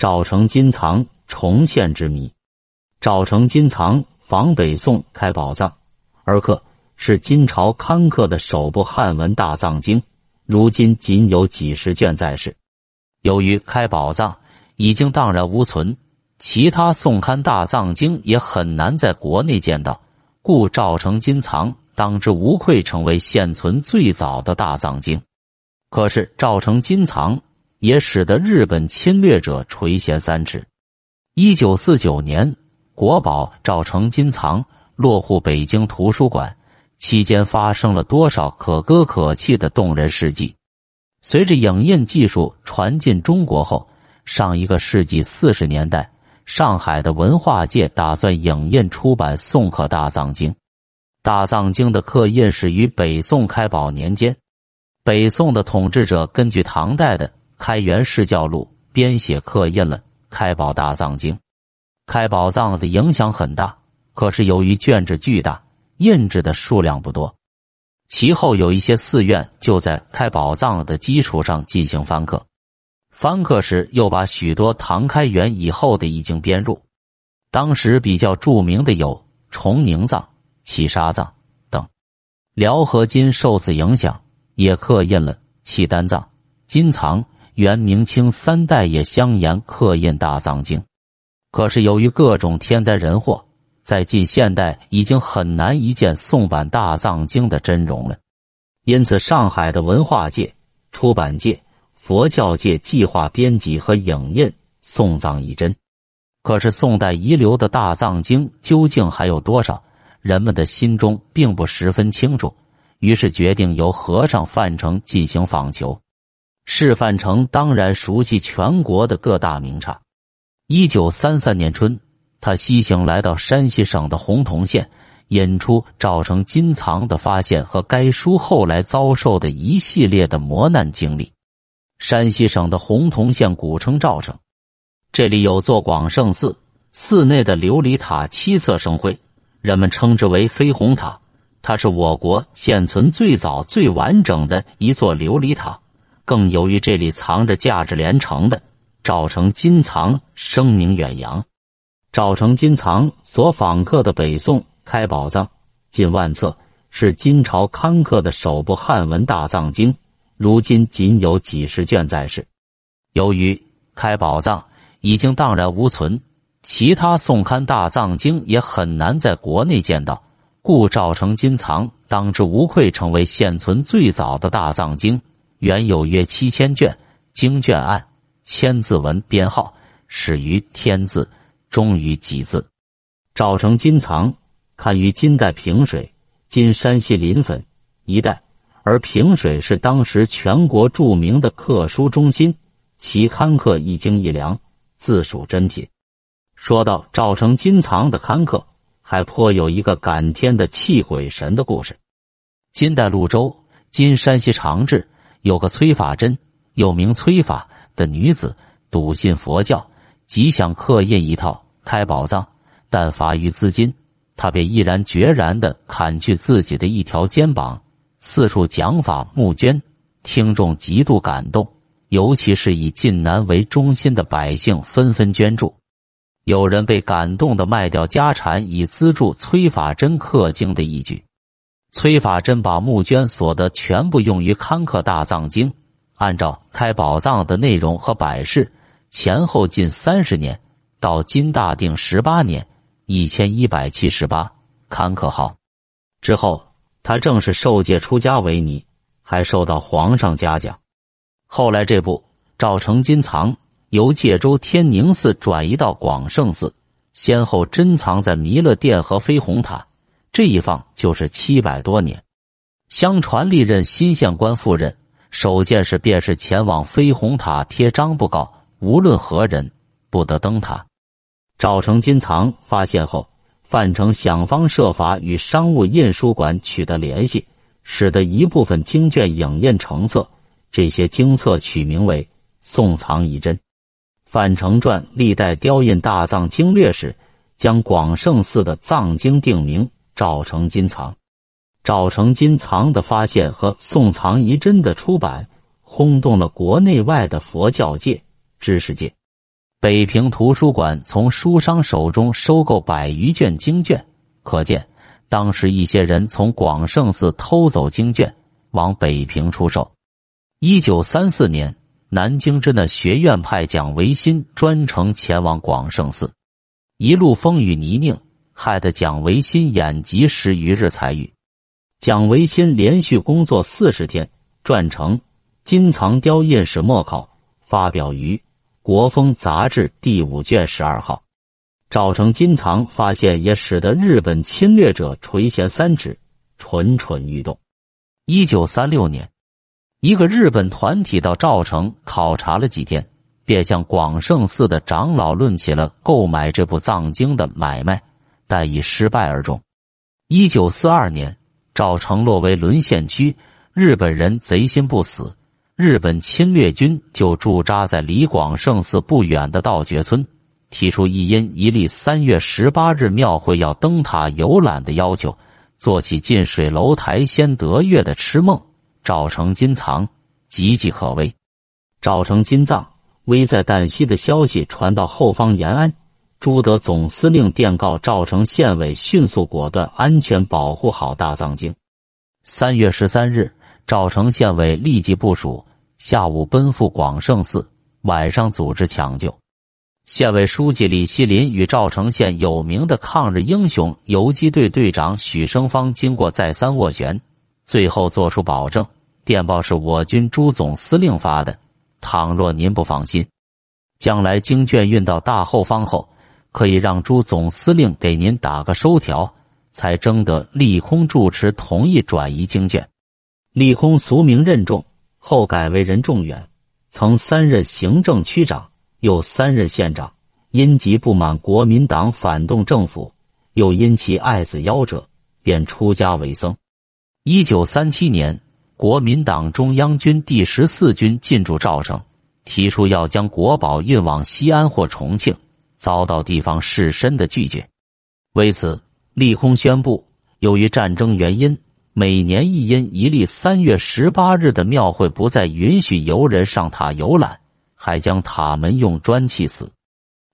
赵成金藏重现之谜。赵成金藏仿北宋开宝藏，而刻是金朝刊刻的首部汉文大藏经，如今仅有几十卷在世。由于开宝藏已经荡然无存，其他宋刊大藏经也很难在国内见到，故赵成金藏当之无愧成为现存最早的大藏经。可是赵成金藏。也使得日本侵略者垂涎三尺。一九四九年，国宝赵成金藏落户北京图书馆，期间发生了多少可歌可泣的动人事迹？随着影印技术传进中国后，上一个世纪四十年代，上海的文化界打算影印出版宋刻大藏经。大藏经的刻印始于北宋开宝年间，北宋的统治者根据唐代的。开元释教录编写刻印了《开宝大藏经》，开宝藏的影响很大，可是由于卷帙巨大，印制的数量不多。其后有一些寺院就在开宝藏的基础上进行翻刻，翻刻时又把许多唐开元以后的已经编入。当时比较著名的有崇宁藏、契沙藏等。辽和金受此影响，也刻印了契丹藏、金藏。元、明清三代也相沿刻印大藏经，可是由于各种天灾人祸，在近现代已经很难一见宋版大藏经的真容了。因此，上海的文化界、出版界、佛教界计划编辑和影印宋藏一真。可是，宋代遗留的大藏经究竟还有多少？人们的心中并不十分清楚。于是，决定由和尚范成进行访求。示范成当然熟悉全国的各大名刹。一九三三年春，他西行来到山西省的洪洞县，引出赵成金藏的发现和该书后来遭受的一系列的磨难经历。山西省的洪洞县古称赵城，这里有座广胜寺，寺内的琉璃塔七色生辉，人们称之为飞虹塔。它是我国现存最早最完整的一座琉璃塔。更由于这里藏着价值连城的赵成金藏声名远扬，赵成金藏所访刻的北宋开宝藏近万册，是金朝刊刻的首部汉文大藏经，如今仅有几十卷在世。由于开宝藏已经荡然无存，其他宋刊大藏经也很难在国内见到，故赵成金藏当之无愧成为现存最早的大藏经。原有约七千卷，经卷按千字文编号，始于天字，终于己字。赵成金藏刊于金代平水（今山西临汾）一带，而平水是当时全国著名的刻书中心，其刊刻一经一良，自属珍品。说到赵成金藏的刊刻，还颇有一个感天的泣鬼神的故事。金代潞州（今山西长治）。有个崔法珍，又名崔法的女子，笃信佛教，极想刻印一套开宝藏，但乏于资金，他便毅然决然的砍去自己的一条肩膀，四处讲法募捐，听众极度感动，尤其是以晋南为中心的百姓纷纷捐助，有人被感动的卖掉家产以资助崔法珍刻经的义举。崔法珍把募捐所得全部用于刊刻大藏经，按照开宝藏的内容和摆饰，前后近三十年，到金大定十八年（一千一百七十八）刊刻好。之后，他正式受戒出家为尼，还受到皇上嘉奖。后来，这部赵成金藏由界州天宁寺转移到广胜寺，先后珍藏在弥勒殿和飞虹塔。这一放就是七百多年。相传历任新县官赴任，首件事便是前往飞鸿塔贴张布告，无论何人不得登塔。赵成金藏发现后，范成想方设法与商务印书馆取得联系，使得一部分经卷影印成册。这些经册取名为《宋藏遗珍》。范成传历代雕印大藏经略时，将广胜寺的藏经定名。赵成金藏，赵成金藏的发现和宋藏遗珍的出版，轰动了国内外的佛教界、知识界。北平图书馆从书商手中收购百余卷经卷，可见当时一些人从广胜寺偷走经卷，往北平出售。一九三四年，南京真的学院派蒋维新专程前往广胜寺，一路风雨泥泞，害得蒋维新眼疾十余日才愈。蒋维新连续工作四十天，撰成《金藏雕印史末考》，发表于。《国风》杂志第五卷十二号，赵成金藏发现也使得日本侵略者垂涎三尺，蠢蠢欲动。一九三六年，一个日本团体到赵城考察了几天，便向广胜寺的长老论起了购买这部藏经的买卖，但以失败而终。一九四二年，赵城落为沦陷区，日本人贼心不死。日本侵略军就驻扎在离广胜寺不远的道觉村，提出一因一例三月十八日庙会要登塔游览的要求，做起近水楼台先得月的痴梦。赵成金藏岌岌可危，赵成金藏危在旦夕的消息传到后方延安，朱德总司令电告赵城县委迅速果断安全保护好大藏经。三月十三日，赵城县委立即部署。下午奔赴广胜寺，晚上组织抢救。县委书记李锡林与赵城县有名的抗日英雄游击队队长许生方经过再三斡旋，最后作出保证：电报是我军朱总司令发的。倘若您不放心，将来经卷运到大后方后，可以让朱总司令给您打个收条。才征得利空住持同意转移经卷。利空俗名任重。后改为任仲远，曾三任行政区长，又三任县长。因极不满国民党反动政府，又因其爱子夭折，便出家为僧。一九三七年，国民党中央军第十四军进驻赵城，提出要将国宝运往西安或重庆，遭到地方士绅的拒绝。为此，立空宣布，由于战争原因。每年一阴一历三月十八日的庙会不再允许游人上塔游览，还将塔门用砖砌死。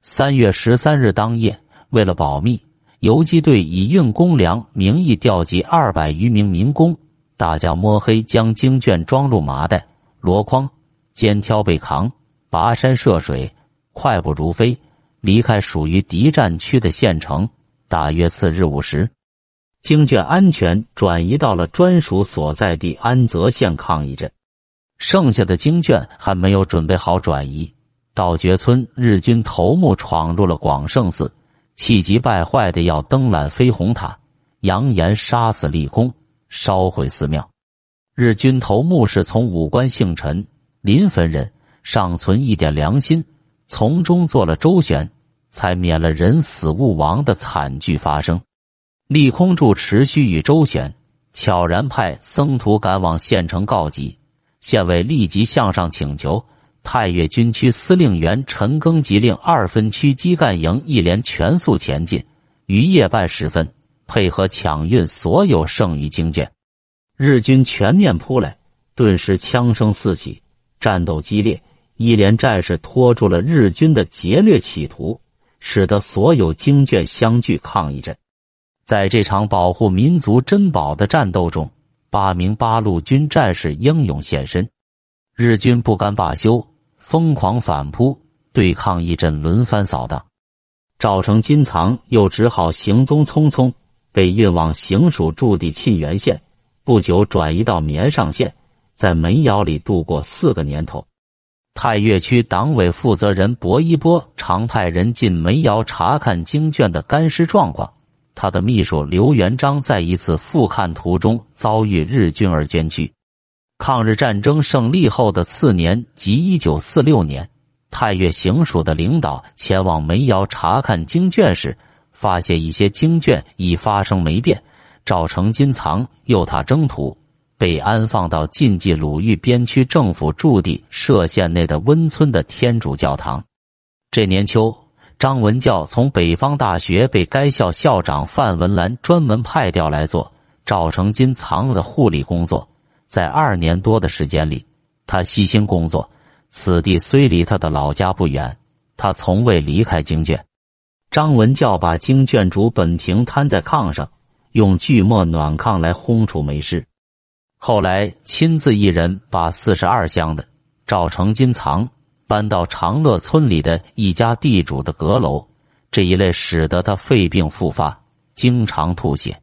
三月十三日当夜，为了保密，游击队以运公粮名义调集二百余名民工，大家摸黑将经卷装入麻袋、箩筐，肩挑背扛，跋山涉水，快步如飞，离开属于敌占区的县城。大约次日午时。经卷安全转移到了专属所在地安泽县抗议镇，剩下的经卷还没有准备好转移。道觉村日军头目闯入了广胜寺，气急败坏的要登览飞鸿塔，扬言杀死立功，烧毁寺庙。日军头目是从武官姓陈，临汾人，尚存一点良心，从中做了周旋，才免了人死物亡的惨剧发生。立空柱持续与周旋，悄然派僧徒赶往县城告急。县委立即向上请求，太岳军区司令员陈庚即令二分区基干营一连全速前进，于夜半时分配合抢运所有剩余经卷。日军全面扑来，顿时枪声四起，战斗激烈。一连战士拖住了日军的劫掠企图，使得所有经卷相聚抗议阵。在这场保护民族珍宝的战斗中，八名八路军战士英勇献身。日军不甘罢休，疯狂反扑，对抗一阵轮番扫荡。赵成金藏又只好行踪匆匆，被运往行署驻地沁源县，不久转移到绵上县，在煤窑里度过四个年头。太岳区党委负责人薄一波常派人进煤窑查看经卷的干湿状况。他的秘书刘元璋在一次复看途中遭遇日军而捐躯。抗日战争胜利后的次年，即一九四六年，太岳行署的领导前往煤窑查看经卷时，发现一些经卷已发生霉变。赵成金藏诱他征途，被安放到晋冀鲁豫边区政府驻地涉县内的温村的天主教堂。这年秋。张文教从北方大学被该校校长范文澜专门派调来做赵成金藏的护理工作，在二年多的时间里，他悉心工作。此地虽离他的老家不远，他从未离开经卷。张文教把经卷主本平摊在炕上，用锯末暖炕来烘出霉湿。后来亲自一人把四十二箱的赵成金藏搬到长乐村里的一家地主的阁楼。这一类使得他肺病复发，经常吐血。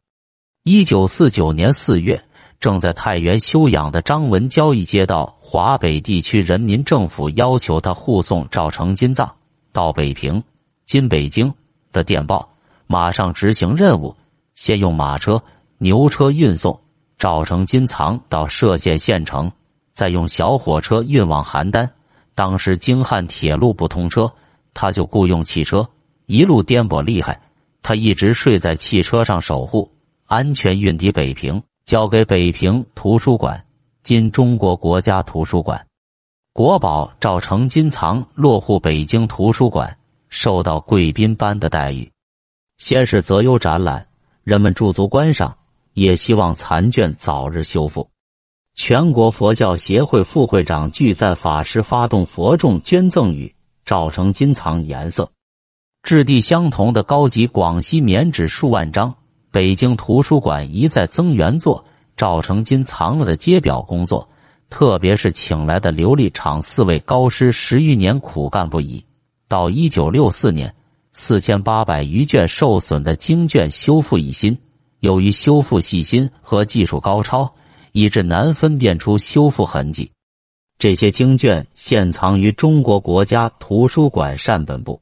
一九四九年四月，正在太原休养的张文交一接到华北地区人民政府要求他护送赵成金葬到北平（今北京）的电报，马上执行任务，先用马车、牛车运送赵成金藏到歙县县城，再用小火车运往邯郸。当时京汉铁路不通车，他就雇用汽车。一路颠簸厉害，他一直睡在汽车上守护，安全运抵北平，交给北平图书馆（今中国国家图书馆）。国宝赵成金藏落户北京图书馆，受到贵宾般的待遇。先是择优展览，人们驻足观赏，也希望残卷早日修复。全国佛教协会副会长聚赞法师发动佛众捐赠予赵成金藏颜色。质地相同的高级广西棉纸数万张，北京图书馆一再增援做，赵成金藏了的揭表工作，特别是请来的琉璃厂四位高师十余年苦干不已。到一九六四年，四千八百余卷受损的经卷修复一新，由于修复细心和技术高超，以致难分辨出修复痕迹。这些经卷现藏于中国国家图书馆善本部。